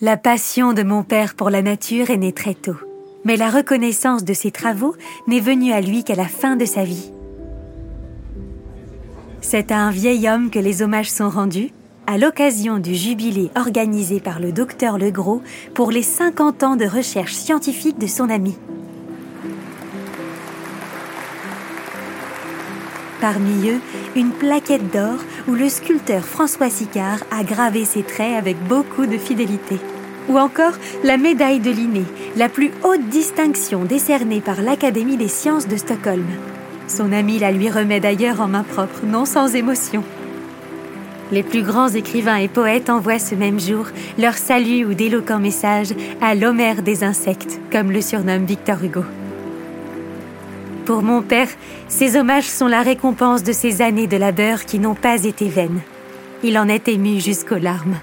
La passion de mon père pour la nature est née très tôt, mais la reconnaissance de ses travaux n'est venue à lui qu'à la fin de sa vie. C'est à un vieil homme que les hommages sont rendus, à l'occasion du jubilé organisé par le docteur Legros pour les 50 ans de recherche scientifique de son ami. Parmi eux, une plaquette d'or où le sculpteur François Sicard a gravé ses traits avec beaucoup de fidélité. Ou encore la médaille de Linné, la plus haute distinction décernée par l'Académie des sciences de Stockholm. Son ami la lui remet d'ailleurs en main propre, non sans émotion. Les plus grands écrivains et poètes envoient ce même jour leur salut ou d'éloquents messages à l'Homère des insectes, comme le surnomme Victor Hugo. Pour mon père, ces hommages sont la récompense de ces années de labeur qui n'ont pas été vaines. Il en est ému jusqu'aux larmes.